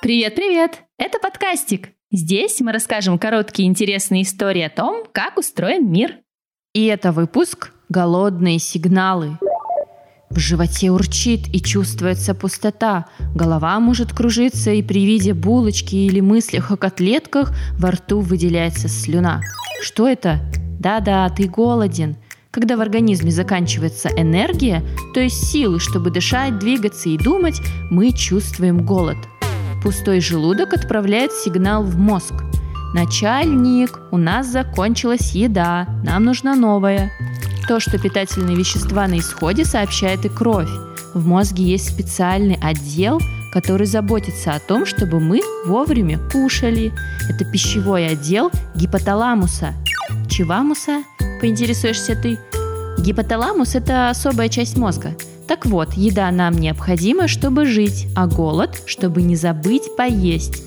Привет-привет! Это подкастик. Здесь мы расскажем короткие интересные истории о том, как устроен мир. И это выпуск «Голодные сигналы». В животе урчит и чувствуется пустота. Голова может кружиться, и при виде булочки или мыслях о котлетках во рту выделяется слюна. Что это? Да-да, ты голоден. Когда в организме заканчивается энергия, то есть силы, чтобы дышать, двигаться и думать, мы чувствуем голод – Пустой желудок отправляет сигнал в мозг. «Начальник, у нас закончилась еда, нам нужна новая». То, что питательные вещества на исходе, сообщает и кровь. В мозге есть специальный отдел, который заботится о том, чтобы мы вовремя кушали. Это пищевой отдел гипоталамуса. Чевамуса? Поинтересуешься ты? Гипоталамус – это особая часть мозга – так вот, еда нам необходима, чтобы жить, а голод, чтобы не забыть поесть.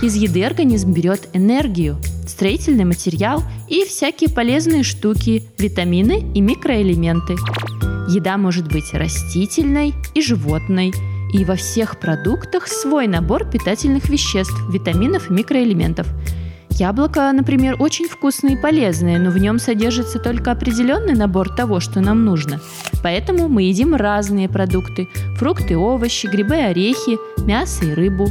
Из еды организм берет энергию, строительный материал и всякие полезные штуки, витамины и микроэлементы. Еда может быть растительной и животной, и во всех продуктах свой набор питательных веществ, витаминов и микроэлементов – Яблоко, например, очень вкусное и полезное, но в нем содержится только определенный набор того, что нам нужно. Поэтому мы едим разные продукты – фрукты, овощи, грибы, орехи, мясо и рыбу.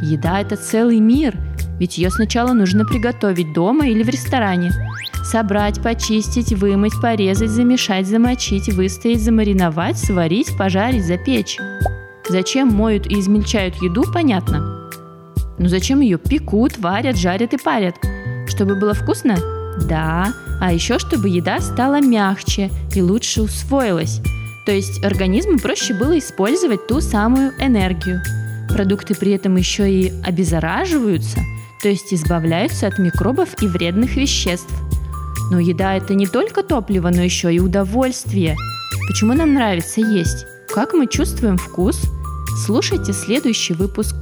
Еда – это целый мир, ведь ее сначала нужно приготовить дома или в ресторане. Собрать, почистить, вымыть, порезать, замешать, замочить, выстоять, замариновать, сварить, пожарить, запечь. Зачем моют и измельчают еду, понятно – но зачем ее пекут, варят, жарят и парят? Чтобы было вкусно? Да. А еще чтобы еда стала мягче и лучше усвоилась. То есть организму проще было использовать ту самую энергию. Продукты при этом еще и обеззараживаются, то есть избавляются от микробов и вредных веществ. Но еда это не только топливо, но еще и удовольствие. Почему нам нравится есть? Как мы чувствуем вкус? Слушайте следующий выпуск.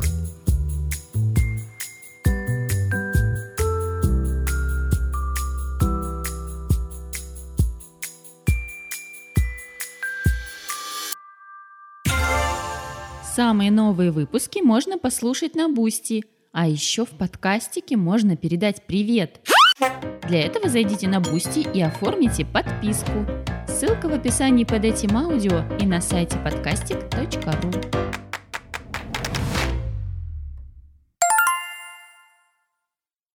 Самые новые выпуски можно послушать на Бусти, а еще в подкастике можно передать привет. Для этого зайдите на Бусти и оформите подписку. Ссылка в описании под этим аудио и на сайте подкастик.ру.